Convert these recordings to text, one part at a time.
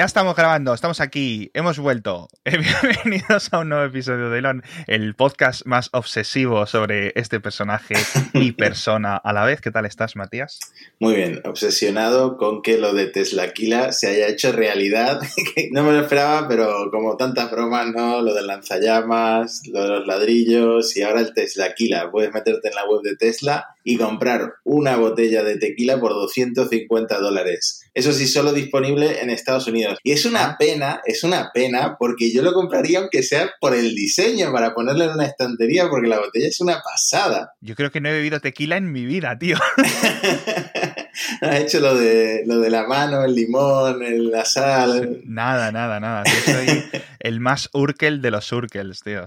Ya estamos grabando, estamos aquí, hemos vuelto. Bienvenidos a un nuevo episodio de Elon, el podcast más obsesivo sobre este personaje y persona a la vez. ¿Qué tal estás, Matías? Muy bien, obsesionado con que lo de Teslaquila se haya hecho realidad. no me lo esperaba, pero como tantas bromas, ¿no? Lo del lanzallamas, lo de los ladrillos y ahora el Teslaquila. Puedes meterte en la web de Tesla y comprar una botella de tequila por 250 dólares. Eso sí, solo disponible en Estados Unidos. Y es una pena, es una pena, porque yo lo compraría aunque sea por el diseño, para ponerlo en una estantería, porque la botella es una pasada. Yo creo que no he bebido tequila en mi vida, tío. ha hecho lo de, lo de la mano, el limón, la sal. Nada, nada, nada. Yo soy el más urkel de los urkels, tío.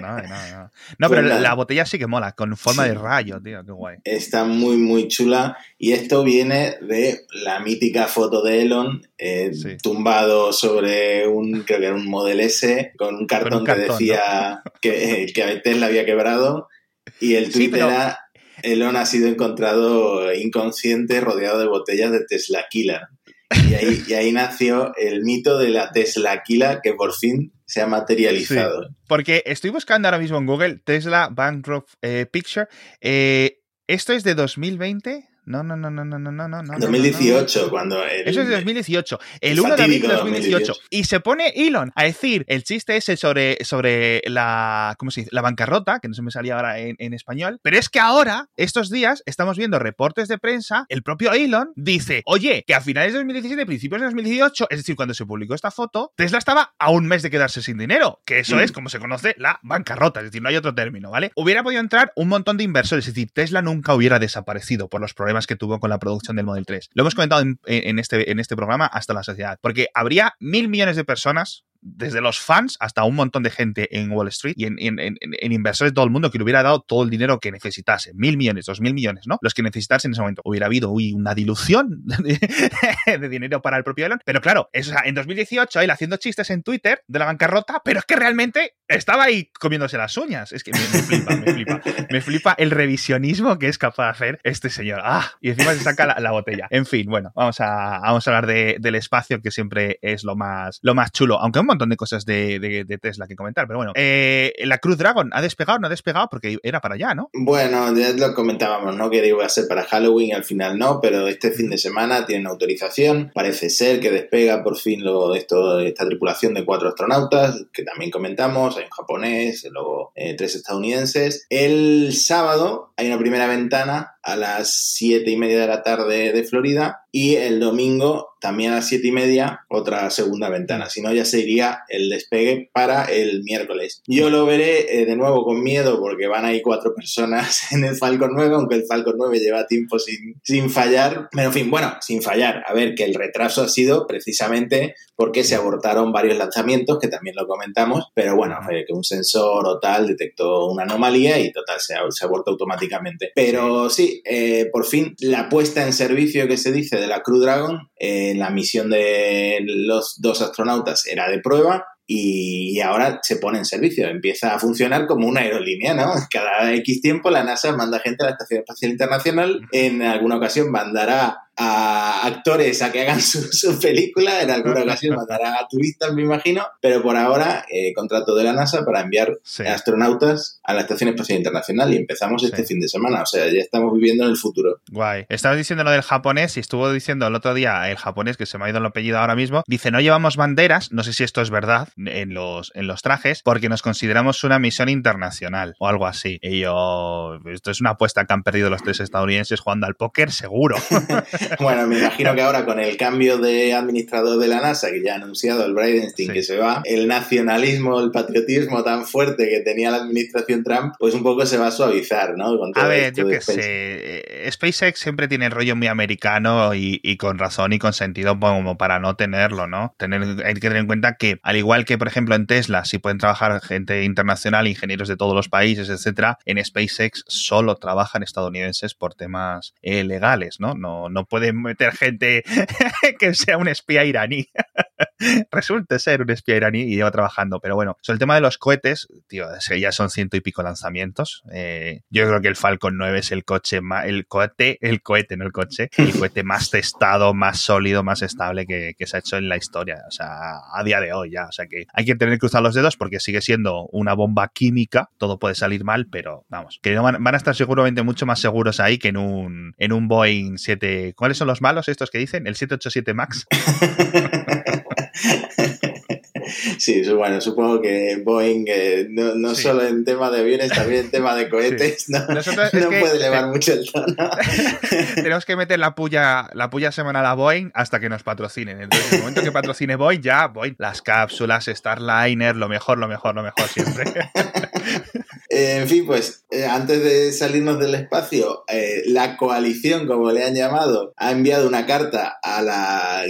nada, nada, No, pero pues la, botella sí que mola, con forma de rayo, tío. Qué guay. Está muy, muy chula. Y esto viene de la mítica foto de Elon eh, tumbado sobre un, creo que era un Model S, con un cartón, que decía que, que Tesla había quebrado. Y el tweet era Elon ha sido encontrado inconsciente rodeado de botellas de Teslaquila. Y ahí, y ahí nació el mito de la Teslaquila que por fin se ha materializado. porque estoy buscando ahora mismo en Google Tesla Bankrupt eh, Picture. Eh, ¿Esto es de 2020? No, no, no, no, no, no, no, no. 2018, cuando. Eso es de 2018. El, 1 de abril de 2018. Y se pone Elon a decir el chiste ese sobre, sobre la. ¿Cómo se dice? La bancarrota, que no se me salía ahora en, en, español. Pero es que ahora, estos días, estamos viendo reportes de prensa. El propio Elon dice: Oye, que a finales de 2017, principios de 2018, es decir, cuando se publicó esta foto, Tesla estaba a un mes de quedarse sin dinero. Que eso es, como se conoce, la bancarrota. Es decir, no hay otro término, ¿vale? Hubiera podido entrar un montón de inversores. Es decir, Tesla nunca hubiera desaparecido por los problemas que tuvo con la producción del Model 3. Lo hemos comentado en, este, en este programa hasta la sociedad, porque habría mil millones de personas desde los fans hasta un montón de gente en Wall Street y en, inversores de todo el mundo que le hubiera dado todo el dinero que necesitase. Mil millones, dos mil millones, ¿no? Los que necesitase en ese momento. Hubiera habido una dilución de, dinero para el propio Elon. Pero claro, eso, en 2018 él haciendo chistes en Twitter de la bancarrota, pero es que realmente estaba ahí comiéndose las uñas. Es que me, flipa, me flipa. Me flipa el revisionismo que es capaz de hacer este señor. ¡Ah! Y encima se saca la, botella. En fin, bueno, vamos a, vamos a hablar del espacio que siempre es lo más, lo más chulo. Aunque un montón de cosas de, Tesla que comentar, pero bueno. Eh, la Cruz Dragon, ¿ha despegado no ha despegado? Porque era para allá, ¿no? Bueno, ya lo comentábamos, ¿no? Que iba a ser para Halloween, al final no, pero este fin de semana tienen autorización. Parece ser que despega por fin lo, esto, esta tripulación de cuatro astronautas, que también comentamos, hay un japonés, luego eh, tres estadounidenses. El sábado hay una primera ventana a las siete y media de la tarde de Florida y el domingo también a las siete y media otra segunda ventana, si no ya sería el despegue para el miércoles. Yo lo veré eh, de nuevo con miedo porque van ahí cuatro personas en el Falcon 9, aunque el Falcon 9 lleva tiempo sin, sin fallar, pero en fin, bueno, sin fallar, a ver, que el retraso ha sido precisamente porque se abortaron varios lanzamientos, que también lo comentamos, pero bueno, que un sensor o tal detectó una anomalía y total, se, se abortó automáticamente. Pero sí, eh, por fin la puesta en servicio que se dice de la Crew Dragon, eh, la misión de los dos astronautas era de prueba y ahora se pone en servicio, empieza a funcionar como una aerolínea, ¿no? Cada X tiempo la NASA manda gente a la Estación Espacial Internacional, en alguna ocasión mandará a actores a que hagan su, película, en alguna ocasión mandará a turistas, me imagino, pero por ahora eh, contrato de la NASA para enviar astronautas a la Estación Espacial Internacional y empezamos este fin de semana, o sea, ya estamos viviendo en el futuro. Guay. Estabas diciendo lo del japonés y estuvo diciendo el otro día el japonés, que se me ha ido el apellido ahora mismo, dice, no llevamos banderas, no sé si esto es verdad, en los, en los trajes, porque nos consideramos una misión internacional o algo así. Y yo, esto es una apuesta que han perdido los tres estadounidenses jugando al póker, seguro. bueno, me imagino que ahora con el cambio de administrador de la NASA, que ya ha anunciado el Bridenstine que se va, el nacionalismo, el patriotismo tan fuerte que tenía la administración Trump, pues un poco se va a suavizar, ¿no? a ver, yo qué sé. Eh, SpaceX siempre tiene el rollo muy americano y, con razón y con sentido como para no tenerlo, ¿no? Tener, hay que tener en cuenta que, al igual igual que, por ejemplo, en Tesla, si pueden trabajar gente internacional, ingenieros de todos los países, etcétera, en SpaceX solo trabajan estadounidenses por temas eh, legales, ¿no? ¿no? No pueden meter gente que sea un espía iraní. Resulta ser un espía iraní y lleva trabajando. Pero bueno, sobre el tema de los cohetes, tío, ya son ciento y pico lanzamientos. Eh, yo creo que el Falcon 9 es el coche más, el cohete, el cohete, no el coche, el cohete más testado, más sólido, más estable que, se ha hecho en la historia. O sea, a día de hoy ya. O sea que hay que tener que cruzar los dedos porque sigue siendo una bomba química. Todo puede salir mal, pero vamos, que van, van a estar seguramente mucho más seguros ahí que en un, en un Boeing 7. ¿Cuáles son los malos estos que dicen? ¿El 787 Max? Sí, bueno, supongo que Boeing eh, no, solo en tema de aviones, también en tema de cohetes, no, puede elevar mucho el tono. Tenemos que meter la puya, la puya semanal a Boeing hasta que nos patrocinen. Entonces, en el momento que patrocine Boeing, ya Boeing, las cápsulas, Starliner, lo mejor, lo mejor, lo mejor siempre. Eh, en fin, pues eh, antes de salirnos del espacio, la coalición, como le han llamado, ha enviado una carta a la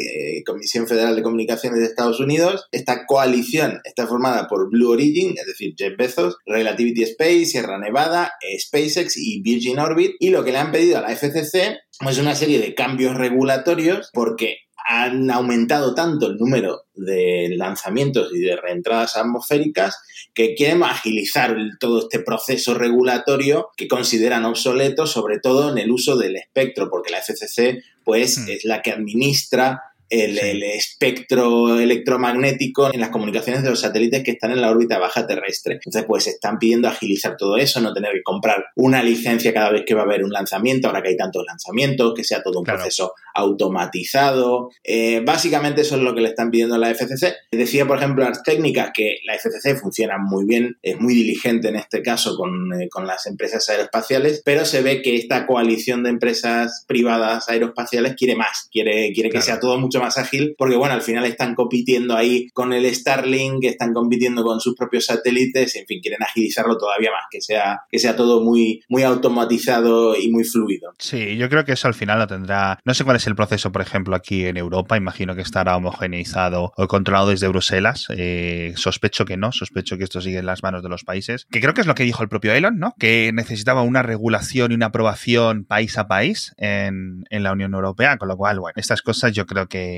Comisión Federal de Comunicaciones de Estados Unidos. Esta coalición está formada por Blue Origin, es decir, Jeff Bezos, Relativity Space, Sierra Nevada, SpaceX y Virgin Orbit. Y lo que le han pedido a la FCC es una serie de cambios regulatorios porque han aumentado tanto el número de lanzamientos y de reentradas atmosféricas que quieren agilizar todo este proceso regulatorio que consideran obsoleto, sobre todo en el uso del espectro, porque la FCC pues hmm. es la que administra el, espectro electromagnético en las comunicaciones de los satélites que están en la órbita baja terrestre. Entonces, pues están pidiendo agilizar todo eso, no tener que comprar una licencia cada vez que va a haber un lanzamiento, ahora que hay tantos lanzamientos, que sea todo un proceso automatizado. Eh, básicamente eso es lo que le están pidiendo a la FCC. Decía, por ejemplo, Ars Técnica que la FCC funciona muy bien, es muy diligente en este caso con, eh, con las empresas aeroespaciales, pero se ve que esta coalición de empresas privadas aeroespaciales quiere más, quiere, quiere que sea todo mucho más ágil, porque bueno, al final están compitiendo ahí con el Starlink, están compitiendo con sus propios satélites, en fin, quieren agilizarlo todavía más, que sea, que sea todo muy, muy automatizado y muy fluido. Sí, yo creo que eso al final lo tendrá. No sé cuál es el proceso, por ejemplo, aquí en Europa, imagino que estará homogeneizado o controlado desde Bruselas. Eh, sospecho que no, sospecho que esto sigue en las manos de los países. Que creo que es lo que dijo el propio Elon, ¿no? Que necesitaba una regulación y una aprobación país a país en, en la Unión Europea, con lo cual, bueno, estas cosas yo creo que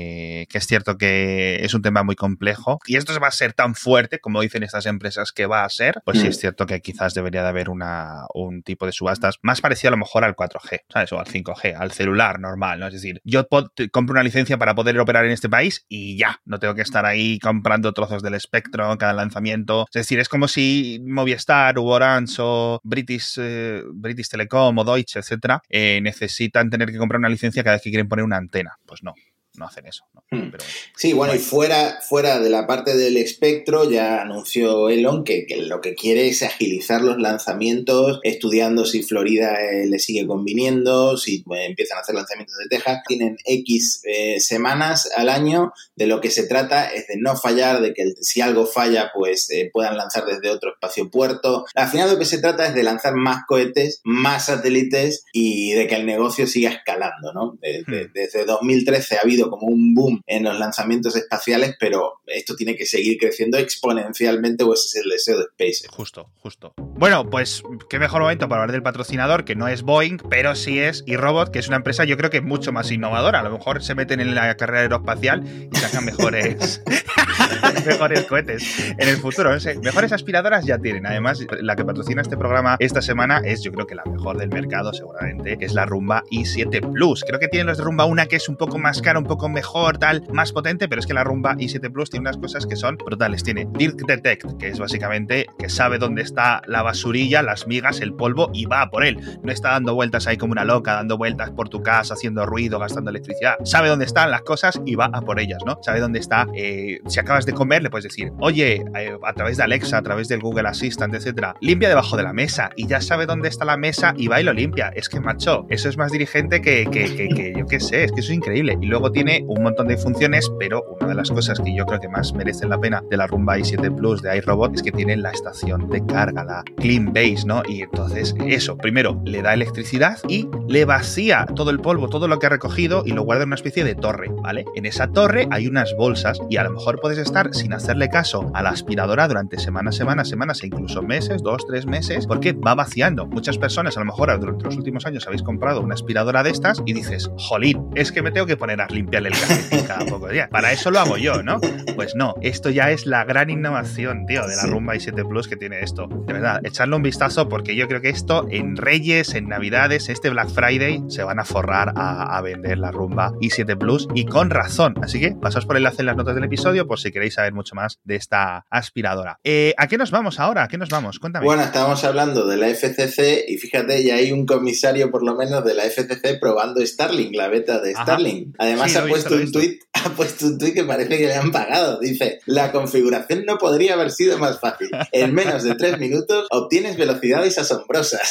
que, es cierto que es un tema muy complejo y esto va a ser tan fuerte como dicen estas empresas que va a ser, pues sí mm. es cierto que quizás debería de haber una, un tipo de subastas más parecido a lo mejor al 4G, ¿sabes? O al 5G, al celular normal, ¿no? Es decir, yo compro una licencia para poder operar en este país y ya, no tengo que estar ahí comprando trozos del espectro cada lanzamiento. Es decir, es como si Movistar, u Orange o British, eh, British Telecom o Deutsche, etcétera, eh, necesitan tener que comprar una licencia cada vez que quieren poner una antena. Pues no, no hacen eso. Hmm. sí, bueno, y fuera, fuera de la parte del espectro, ya anunció Elon que, lo que quiere es agilizar los lanzamientos, estudiando si Florida eh, le sigue conviniendo, si empiezan a hacer lanzamientos de Texas. Tienen X eh, semanas al año, de lo que se trata es de no fallar, de que si algo falla, pues eh, puedan lanzar desde otro espacio puerto. Al final lo que se trata es de lanzar más cohetes, más satélites y de que el negocio siga escalando, ¿no? Hmm. desde 2013 ha habido como un boom en los lanzamientos espaciales, pero esto tiene que seguir creciendo exponencialmente o ese es el deseo de SpaceX. Justo, justo. Bueno, pues qué mejor momento para hablar del patrocinador, que no es Boeing, pero sí es eRobot, que es una empresa yo creo que mucho más innovadora. A lo mejor se meten en la carrera aeroespacial y sacan mejores, mejores cohetes en el futuro. No sé, mejores aspiradoras ya tienen. Además, la que patrocina este programa esta semana es yo creo que la mejor del mercado seguramente, que es la Rumba i7 Plus. Creo que tienen los de Rumba una que es un poco más cara, un poco poco mejor, tal, más potente, pero es que la rumba i7 Plus tiene unas cosas que son brutales. Tiene Dirt Detect, que es básicamente que sabe dónde está la basurilla, las migas, el polvo y va por él. No está dando vueltas ahí como una loca, dando vueltas por tu casa, haciendo ruido, gastando electricidad. Sabe dónde están las cosas y va a por ellas, ¿no? Sabe dónde está. Eh, si acabas de comer, le puedes decir, oye, eh, a través de Alexa, a través del Google Assistant, etcétera, limpia debajo de la mesa y ya sabe dónde está la mesa y va y lo limpia. Es que, macho, eso es más dirigente que, que, que, que yo qué sé, es que eso es increíble. Y luego tiene tiene un montón de funciones, pero una de las cosas que yo creo que más merecen la pena de la Rumba i7 Plus de iRobot es que tiene la estación de carga, la Clean Base, ¿no? Y entonces eso, primero, le da electricidad y le vacía todo el polvo, todo lo que ha recogido y lo guarda en una especie de torre, ¿vale? En esa torre hay unas bolsas y a lo mejor puedes estar sin hacerle caso a la aspiradora durante semanas, semanas, semanas e incluso meses, dos, tres meses, porque va vaciando. Muchas personas, a lo mejor durante los últimos años habéis comprado una aspiradora de estas y dices, jolín, es que me tengo que poner a limpiarle el calcetín cada poco día. Para eso lo hago yo, ¿no? Pues no, esto ya es la gran innovación, tío, de la Rumba i7 Plus que tiene esto. De verdad, echarle un vistazo porque yo creo que esto en Reyes, en Navidades, este Black Friday, se van a forrar a, vender la Rumba i7 Plus y con razón. Así que pasaos por el enlace en las notas del episodio por si queréis saber mucho más de esta aspiradora. Eh, ¿A qué nos vamos ahora? ¿A qué nos vamos? Cuéntame. Bueno, estábamos hablando de la FCC y fíjate, ya hay un comisario por lo menos de la FCC probando Starlink, la beta de Starlink. Además ha, puesto un tweet, ha puesto un tweet que parece que le han pagado. Dice, la configuración no podría haber sido más fácil. En menos de tres minutos obtienes velocidades asombrosas.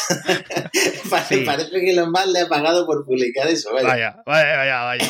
Parece que lo más le ha pagado por publicar eso. Vaya, vaya, vaya, vaya.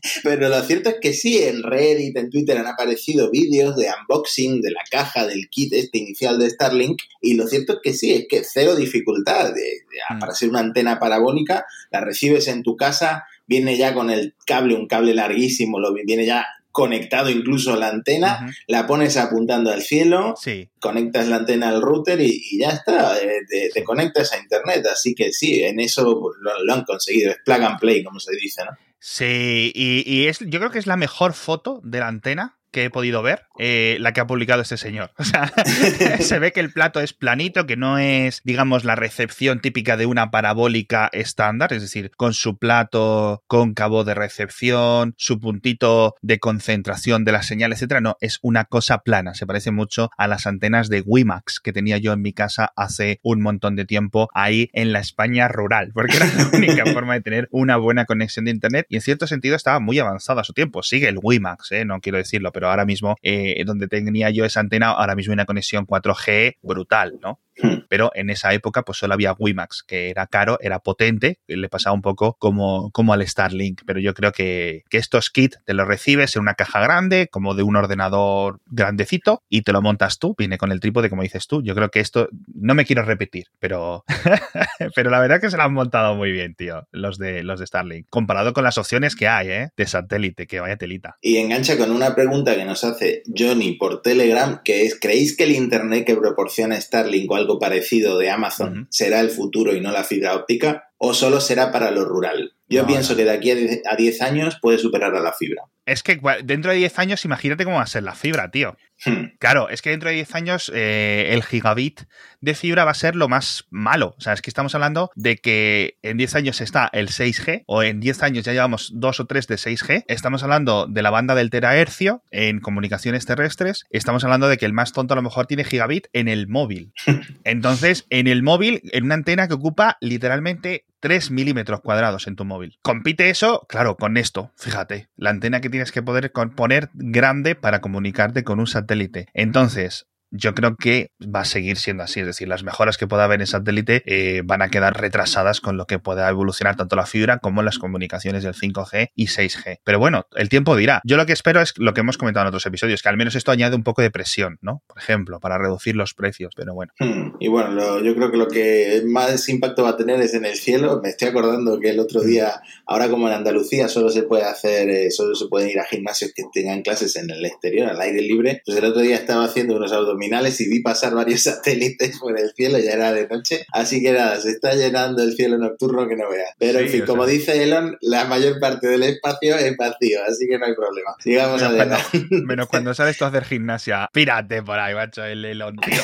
Pero lo cierto es que sí, en Reddit, en Twitter han aparecido vídeos de unboxing de la caja del kit este inicial de Starlink y lo cierto es que sí, es que cero dificultad mm. para ser una antena parabólica, la recibes en tu casa, viene ya con el cable, un cable larguísimo, lo viene ya conectado incluso a la antena, la pones apuntando al cielo, conectas la antena al router y, ya está, eh, te, conectas a internet. Así que sí, en eso lo, lo, han conseguido, es plug and play, como se dice, ¿no? Sí, y, y es, yo creo que es la mejor foto de la antena que he podido ver, eh, la que ha publicado este señor. O sea, se ve que el plato es planito, que no es, digamos, la recepción típica de una parabólica estándar, es decir, con su plato cóncavo de recepción, su puntito de concentración de la señal, etcétera. No, es una cosa plana. Se parece mucho a las antenas de WiMAX que tenía yo en mi casa hace un montón de tiempo ahí en la España rural, porque era la única forma de tener una buena conexión de internet y en cierto sentido estaba muy avanzado a su tiempo. Sigue el WiMAX, ¿eh? no quiero decirlo, pero ahora mismo, eh, donde tenía yo esa antena, ahora mismo hay una conexión 4G brutal, ¿no? Hmm. Pero en esa época, pues solo había WiMAX, que era caro, era potente, le pasaba un poco como, como al Starlink. Pero yo creo que, que estos kits te los recibes en una caja grande, como de un ordenador grandecito, y te lo montas tú, viene con el trípode, como dices tú. Yo creo que esto, no me quiero repetir, pero, pero la verdad es que se lo han montado muy bien, tío, los de, los de Starlink. Comparado con las opciones que hay, ¿eh? De satélite, que vaya telita. Y engancha con una pregunta que nos hace Johnny por Telegram, que es, ¿creéis que el Internet que proporciona Starlink o algo parecido de Amazon será el futuro y no la fibra óptica? ¿O solo será para lo rural? Yo pienso que de aquí a 10 años puede superar a la fibra. Es que dentro de 10 años, imagínate cómo va a ser la fibra, tío. Hmm. Claro, es que dentro de 10 años eh, el gigabit de fibra va a ser lo más malo. O sea, es que estamos hablando de que en 10 años está el 6G, o en 10 años ya llevamos 2 o 3 de 6G. Estamos hablando de la banda del terahercio en comunicaciones terrestres. Estamos hablando de que el más tonto a lo mejor tiene gigabit en el móvil. Entonces, en el móvil, en una antena que ocupa literalmente 3 milímetros cuadrados en tu móvil. Compite eso, claro, con esto. Fíjate, la antena que tienes que poder poner grande para comunicarte con un satélite. Entonces, yo creo que va a seguir siendo así. Es decir, las mejoras que pueda haber en satélite eh, van a quedar retrasadas con lo que pueda evolucionar tanto la fibra como las comunicaciones del 5G y 6G. Pero bueno, el tiempo dirá. Yo lo que espero es lo que hemos comentado en otros episodios, que al menos esto añade un poco de presión, ¿no? Por ejemplo, para reducir los precios. Pero bueno. Hmm, y bueno, yo creo que lo que más impacto va a tener es en el cielo. Me estoy acordando que el otro día, ahora como en Andalucía solo se puede hacer, eh, solo se pueden ir a gimnasios que tengan clases en el exterior, al aire libre, pues el otro día estaba haciendo unos autos y vi pasar varios satélites por el cielo, ya era de noche. Así que nada, se está llenando el cielo nocturno que no veas. Pero en fin, como dice Elon, la mayor parte del espacio es vacío, así que no hay problema. Sigamos adelante. menos cuando sales tú a hacer gimnasia. Pírate por ahí, macho, el Elon, tío.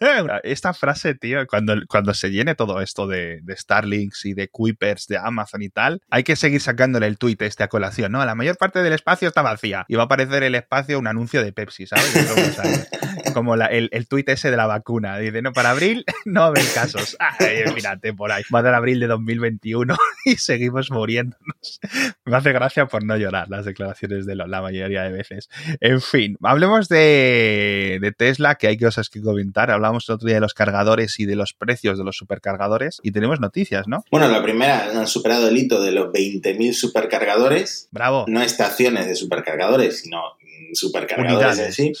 Esta frase, tío, cuando, cuando se llene todo esto de, de Starlinks y de Kuipers de Amazon y tal, hay que seguir sacándole el tweet este a colación, ¿no? La mayor parte del espacio está vacía y va a aparecer el espacio un anuncio de Pepsi, ¿sabes? Como la, el, el tuit ese de la vacuna. Dice, no, para abril no va a haber casos. Ay, mírate por ahí. Va a dar abril de 2021 y seguimos muriéndonos. Me hace gracia por no llorar las declaraciones de la mayoría de veces. En fin, hablemos de, de Tesla, que hay cosas que comentar. Hablamos el otro día de los cargadores y de los precios de los supercargadores y tenemos noticias, ¿no? Bueno, la primera, han superado el hito de los 20.000 supercargadores. Bravo. No estaciones de supercargadores, sino supercargadores sí.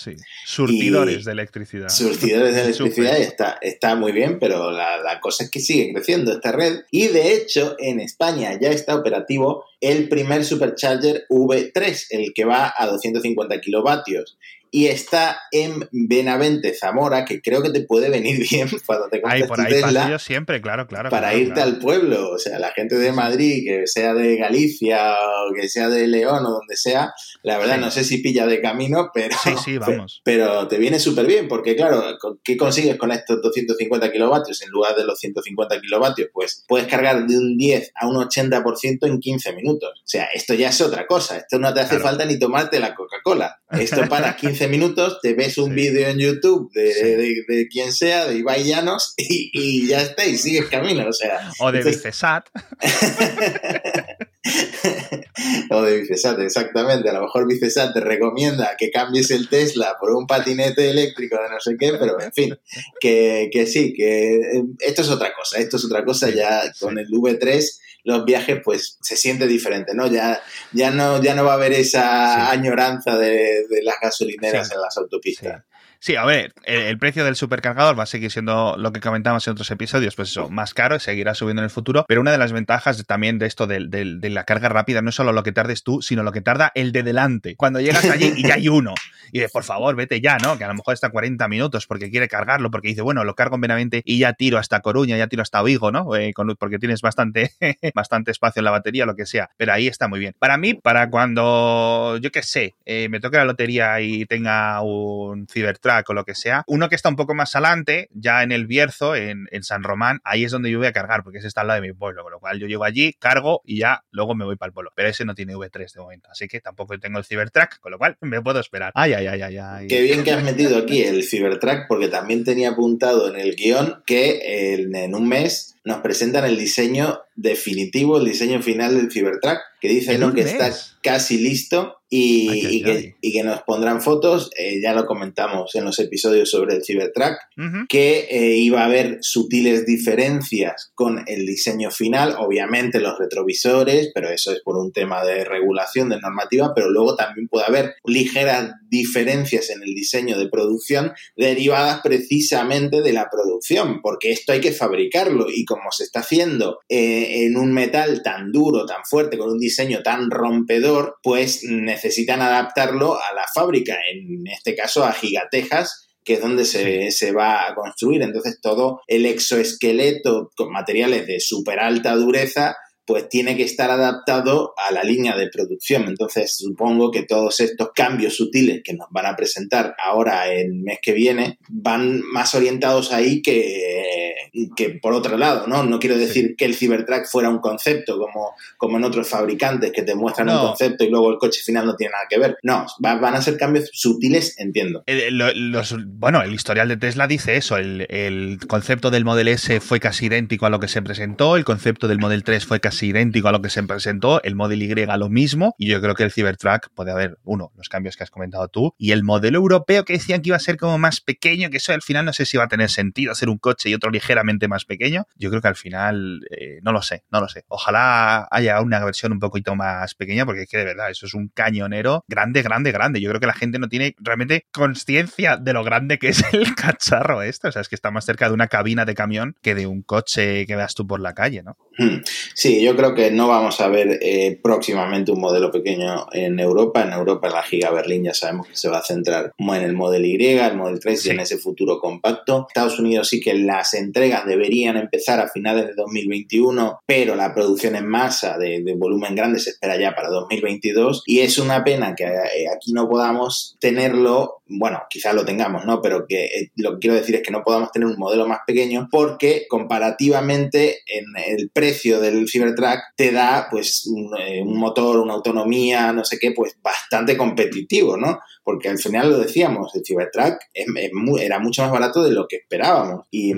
Surtidores de electricidad. Surtidores de electricidad está, está muy bien, pero la, la, cosa es que sigue creciendo esta red y de hecho en España ya está operativo el primer Supercharger V3, el que va a 250 kilovatios y está en Benavente, Zamora, que creo que te puede venir bien cuando te compres por ahí Tesla, yo siempre, claro, claro. Para irte al pueblo, o sea, la gente de Madrid, que sea de Galicia o que sea de León o donde sea, la verdad no sé si pilla de camino, pero, sí, sí, vamos. pero te viene súper bien, porque claro, ¿qué consigues con estos 250 kilovatios en lugar de los 150 kilovatios? Pues puedes cargar de un 10 a un 80% en 15 minutos. O sea, esto ya es otra cosa, esto no te hace falta ni tomarte la Coca-Cola. Esto para 15 minutos, te ves un vídeo en YouTube de, quien sea, de Ibai Llanos, y, ya está, y sigues camino, o sea. O de Vicesat. o de Vicesat, exactamente. A lo mejor Vicesat te recomienda que cambies el Tesla por un patinete eléctrico de no sé qué, pero en fin, que, que sí, que eh, esto es otra cosa, esto es otra cosa ya con el V3 los viajes, pues se siente diferente, ¿no? Ya, ya no, ya no va a haber esa añoranza de, las gasolineras en las autopistas. Sí, a ver, el, precio del supercargador va a seguir siendo lo que comentábamos en otros episodios, pues eso, más caro y seguirá subiendo en el futuro. Pero una de las ventajas también de esto de, la carga rápida no es solo lo que tardes tú, sino lo que tarda el de delante. Cuando llegas allí y ya hay uno. Y de por favor, vete ya, ¿no? Que a lo mejor está 40 minutos porque quiere cargarlo, porque dice, bueno, lo cargo en Benavente y ya tiro hasta Coruña, ya tiro hasta Vigo, ¿no? Eh, porque tienes bastante, bastante espacio en la batería, lo que sea. Pero ahí está muy bien. Para mí, para cuando, yo qué sé, eh, me toque la lotería y tenga un Cybertruck o lo que sea. Uno que está un poco más adelante, ya en el Bierzo, en, San Román, ahí es donde yo voy a cargar, porque ese está al lado de mi pueblo, con lo cual yo llego allí, cargo y ya luego me voy para el pueblo. Pero ese no tiene V3 de momento, así que tampoco tengo el Cybertruck, con lo cual me puedo esperar. Ay, ay, ay, ay, ay. Qué bien que has metido aquí el Cybertruck, porque también tenía apuntado en el guion que en un mes nos presentan el diseño definitivo, el diseño final del Cybertruck, que dice que está casi listo y, que, nos pondrán fotos. Eh, ya lo comentamos en los episodios sobre el Cybertruck, que eh, iba a haber sutiles diferencias con el diseño final, obviamente los retrovisores, pero eso es por un tema de regulación, de normativa, pero luego también puede haber ligeras diferencias en el diseño de producción derivadas precisamente de la producción, porque esto hay que fabricarlo y como se está haciendo eh, en un metal tan duro, tan fuerte, con un diseño tan rompedor, pues necesitan adaptarlo a la fábrica, en este caso a Gigatejas, que es donde se, se, va a construir. Entonces todo el exoesqueleto con materiales de súper alta dureza pues tiene que estar adaptado a la línea de producción. Entonces, supongo que todos estos cambios sutiles que nos van a presentar ahora el mes que viene van más orientados ahí que, que por otro lado, ¿no? No quiero decir que el Cybertruck fuera un concepto como, como en otros fabricantes que te muestran un concepto y luego el coche final no tiene nada que ver. No, van a ser cambios sutiles, entiendo. bueno, el historial de Tesla dice eso, el, el concepto del Model S fue casi idéntico a lo que se presentó, el concepto del Model 3 fue casi idéntico a lo que se presentó, el Model Y lo mismo, y yo creo que el Cybertruck puede haber, uno, los cambios que has comentado tú, y el modelo europeo que decían que iba a ser como más pequeño, que eso al final no sé si va a tener sentido hacer un coche y otro ligeramente más pequeño, yo creo que al final, eh, no lo sé, no lo sé. Ojalá haya una versión un poquito más pequeña, porque es que de verdad, eso es un cañonero grande, grande, grande. Yo creo que la gente no tiene realmente conciencia de lo grande que es el cacharro este, o sea, es que está más cerca de una cabina de camión que de un coche que veas tú por la calle, ¿no? Hmm. Sí, yo creo que no vamos a ver eh, próximamente un modelo pequeño en Europa. En Europa la Giga Berlín ya sabemos que se va a centrar en el modelo Y, el modelo 3 y en ese futuro compacto. Estados Unidos sí que las deberían empezar a finales de 2021, pero la producción en masa de, volumen grande se espera ya para 2022 y es una pena que eh, aquí no podamos tenerlo, bueno, quizás lo tengamos, ¿no? Pero que eh, lo que quiero decir es que no podamos tener un modelo más pequeño porque comparativamente en el precio del Cybertruck te da pues eh, un, motor, una autonomía, no sé qué, pues bastante competitivo, ¿no? Porque al final lo decíamos, el Cybertruck era mucho más barato de lo que esperábamos. Y,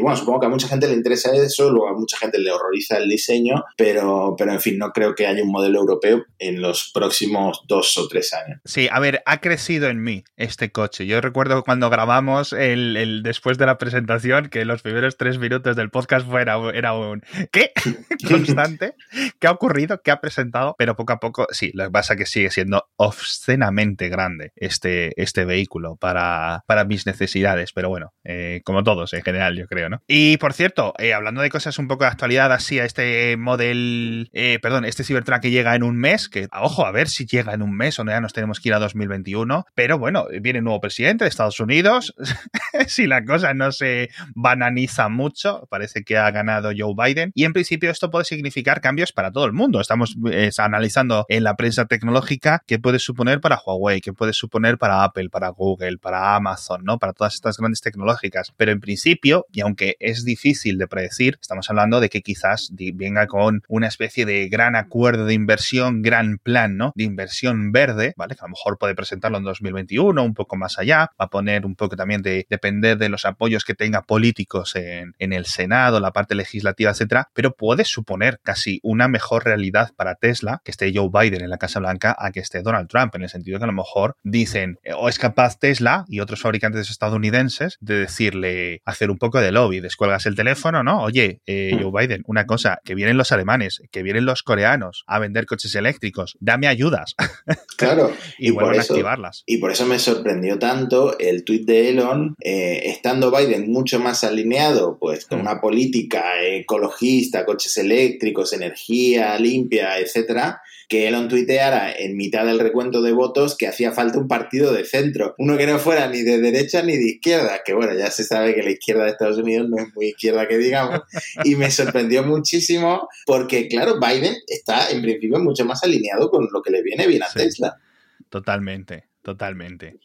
bueno, supongo que a mucha gente le interesa eso, luego a mucha gente le horroriza el diseño, pero, pero en fin, no creo que haya un modelo europeo en los próximos dos o tres años. Sí, a ver, ha crecido en mí este coche. Yo recuerdo cuando grabamos el, después de la presentación que los primeros tres minutos del podcast fuera, era un ¿qué? constante. ¿Qué ha ocurrido? ¿Qué ha presentado? Pero poco a poco, sí, lo que pasa es que sigue siendo obscenamente grande este, este vehículo para, para mis necesidades. Pero bueno, eh, como todos en general, yo creo, ¿no? Y por cierto, eh, hablando de cosas un poco de actualidad, así a este model, eh, perdón, este Cybertruck que llega en un mes, que ojo, a ver si llega en un mes o no ya nos tenemos que ir a 2021. Pero bueno, viene un nuevo presidente de Estados Unidos. si la cosa no se bananiza mucho, parece que ha ganado Joe Biden. Y en principio esto puede significar cambios para todo el mundo. Estamos analizando en la prensa tecnológica qué puede suponer para Huawei, qué puede suponer para Apple, para Google, para Amazon, ¿no? Para todas estas grandes tecnológicas. Pero en principio, y aunque es difícil de predecir, estamos hablando de que quizás venga con una especie de gran acuerdo de inversión, gran plan, ¿no? De inversión verde, ¿vale? Que a lo mejor puede presentarlo en 2021, un poco más allá, va a poner un poco también de depender de los apoyos que tenga políticos en, en el Senado, la parte legislativa, etcétera, pero puede suponer casi una mejor realidad para Tesla que esté Joe Biden en la Casa Blanca a que esté Donald Trump, en el sentido que a lo mejor dicen, o es capaz Tesla y otros fabricantes estadounidenses de decirle, hacer un poco de lobby, descuelgas el teléfono, ¿no? Oye, eh. Joe Biden, una cosa, que vienen los alemanes, que vienen los coreanos a vender coches eléctricos, dame ayudas. Claro. y, vuelven a activarlas. Y por eso me sorprendió tanto el tuit de Elon, eh, estando Biden mucho más alineado, pues, con mm. una política ecologista, coches eléctricos, energía limpia, etcétera, que Elon tuiteara en mitad del recuento de votos que hacía falta un partido de centro, uno que no fuera ni de derecha ni de izquierda, que bueno, ya se sabe que la izquierda de Estados Unidos no es muy izquierda que digamos, y me sorprendió muchísimo porque, claro, Biden está en principio mucho más alineado con lo que le viene bien a Tesla. Totalmente, totalmente.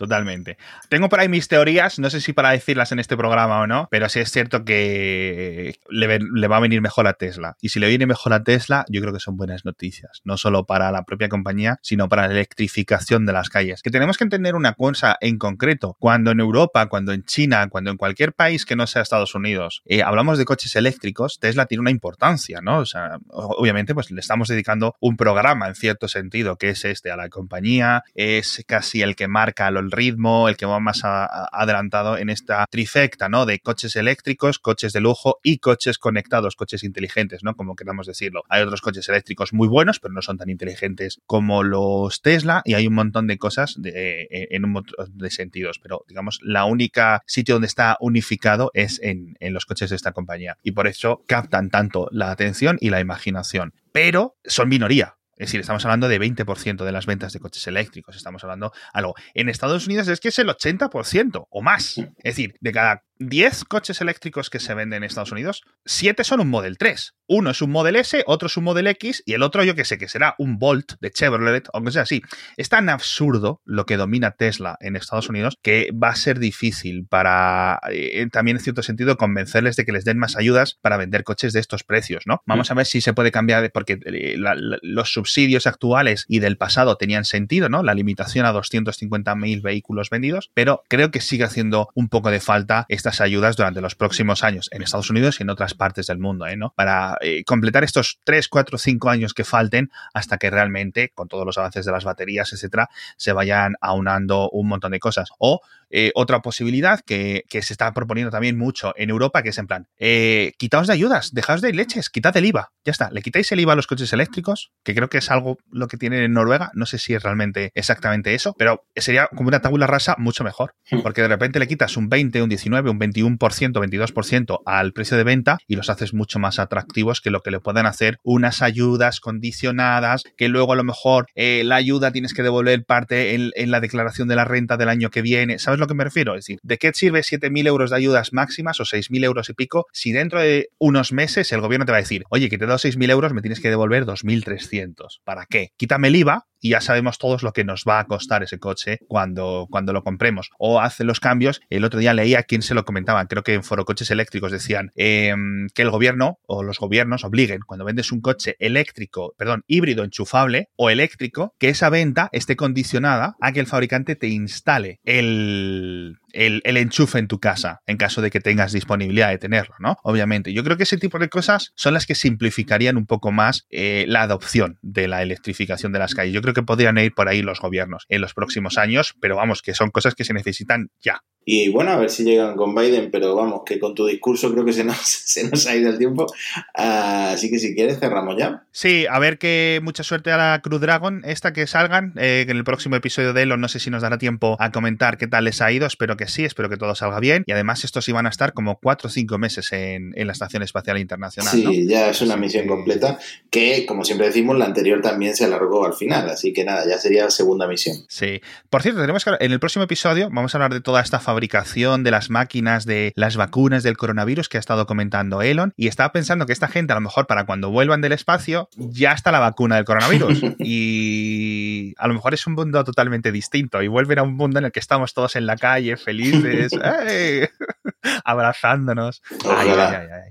Totalmente. Tengo por ahí mis teorías, no sé si para decirlas en este programa o no, pero sí es cierto que le, va a venir mejor a Tesla. Y si le viene mejor a Tesla, yo creo que son buenas noticias, no solo para la propia compañía, sino para la electrificación de las calles. Que tenemos que entender una cosa en concreto. Cuando en Europa, cuando en China, cuando en cualquier país que no sea Estados Unidos, eh, hablamos de coches eléctricos, Tesla tiene una importancia, ¿no? O sea, obviamente, pues le estamos dedicando un programa en cierto sentido, que es este a la compañía, es casi el que marca los ritmo, el que va más adelantado en esta trifecta, ¿no? De coches eléctricos, coches de lujo y coches conectados, coches inteligentes, ¿no? Como queramos decirlo. Hay otros coches eléctricos muy buenos, pero no son tan inteligentes como los Tesla y hay un montón de cosas de, eh, en un montón de sentidos, pero digamos, la única sitio donde está unificado es en, en los coches de esta compañía y por eso captan tanto la atención y la imaginación. Pero son minoría, es decir, estamos hablando de 20% de las ventas de coches eléctricos. Estamos hablando algo. En Estados Unidos es que es el 80% o más. Es decir, de cada 10 coches eléctricos que se venden en Estados Unidos, 7 son un Model 3. Uno es un Model S, otro es un Model X y el otro yo que sé que será un Bolt de Chevrolet, aunque sea así. Es tan absurdo lo que domina Tesla en Estados Unidos que va a ser difícil para, eh, también en cierto sentido, convencerles de que les den más ayudas para vender coches de estos precios, ¿no? Vamos a ver si se puede cambiar, porque eh, los subsidios actuales y del pasado tenían sentido, ¿no? La limitación a 250.000 vehículos vendidos, pero creo que sigue haciendo un poco de falta esta ayudas durante los próximos años en Estados Unidos y en otras partes del mundo, ¿eh? ¿no? Para eh, completar estos 3, 4, 5 años que falten hasta que realmente, con todos los avances de las baterías, etcétera, se vayan aunando un montón de cosas. O eh, otra posibilidad que, se está proponiendo también mucho en Europa, que es en plan, eh, quitaos de ayudas, dejaos de leches, quitad el IVA, ya está, le quitáis el IVA a los coches eléctricos, que creo que es algo lo que tienen en Noruega, no sé si es realmente exactamente eso, pero sería como una tabula rasa mucho mejor, hmm. porque de repente le quitas un 20, un 19, un 21%, 22% al precio de venta y los haces mucho más atractivos que lo que le puedan hacer unas ayudas condicionadas, que luego a lo mejor eh, la ayuda tienes que devolver parte en, en la declaración de la renta del año que viene, ¿sabes? Lo que me refiero? Es decir, ¿de qué sirve 7.000 euros de ayudas máximas o 6.000 euros y pico si dentro de unos meses el gobierno te va a decir, oye, que te he dado 6.000 euros, me tienes que devolver 2.300? ¿Para qué? Quítame el IVA y ya sabemos todos lo que nos va a costar ese coche cuando, cuando lo compremos. O hace los cambios. El otro día leía quién se lo comentaba, creo que en Foro Coches Eléctricos decían em, que el gobierno o los gobiernos obliguen cuando vendes un coche eléctrico, perdón, híbrido enchufable o eléctrico, que esa venta esté condicionada a que el fabricante te instale el, el, enchufe en tu casa, en caso de que tengas disponibilidad de tenerlo, ¿no? Obviamente. Yo creo que ese tipo de cosas son las que simplificarían un poco más eh, la adopción de la electrificación de las calles. Yo creo que podrían ir por ahí los gobiernos en los próximos años, pero vamos, que son cosas que se necesitan ya. Y bueno, a ver si llegan con Biden, pero vamos, que con tu discurso creo que se nos, se nos ha ido el tiempo. así que si quieres, cerramos ya. Sí, a ver que mucha suerte a la Cruz Dragon, esta que salgan. Eh, en el próximo episodio de Elon, no sé si nos dará tiempo a comentar qué tal les ha ido. Espero que sí, espero que todo salga bien. Y además, estos iban a estar como cuatro o cinco meses en, la Estación Espacial Internacional. Sí, ya es una misión completa. Que, como siempre decimos, la anterior también se alargó al final. Así que nada, ya sería la segunda misión. Sí. Por cierto, tenemos que en el próximo episodio vamos a hablar de toda esta fabricación de las máquinas, de las vacunas del coronavirus que ha estado comentando Elon. Y estaba pensando que esta gente, a lo mejor para cuando vuelvan del espacio, ya está la vacuna del coronavirus. y a lo mejor es un mundo totalmente distinto. Y vuelven a un mundo en el que estamos todos en la calle, felices, abrazándonos.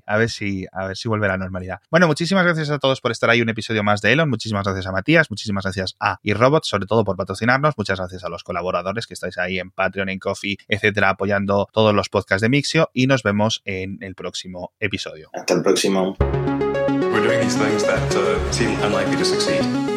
a ver si, a ver si vuelve a la normalidad. Bueno, muchísimas gracias a todos por estar ahí un episodio más de Elon. Muchísimas gracias a Matías, muchísimas gracias a iRobot, sobre todo por patrocinarnos. Muchas gracias a los colaboradores que estáis ahí en Patreon, en Coffee, etcétera, apoyando todos los podcasts de Mixio. Y nos vemos en el próximo episodio. Hasta el próximo. We're doing these things that uh, seem unlikely to succeed.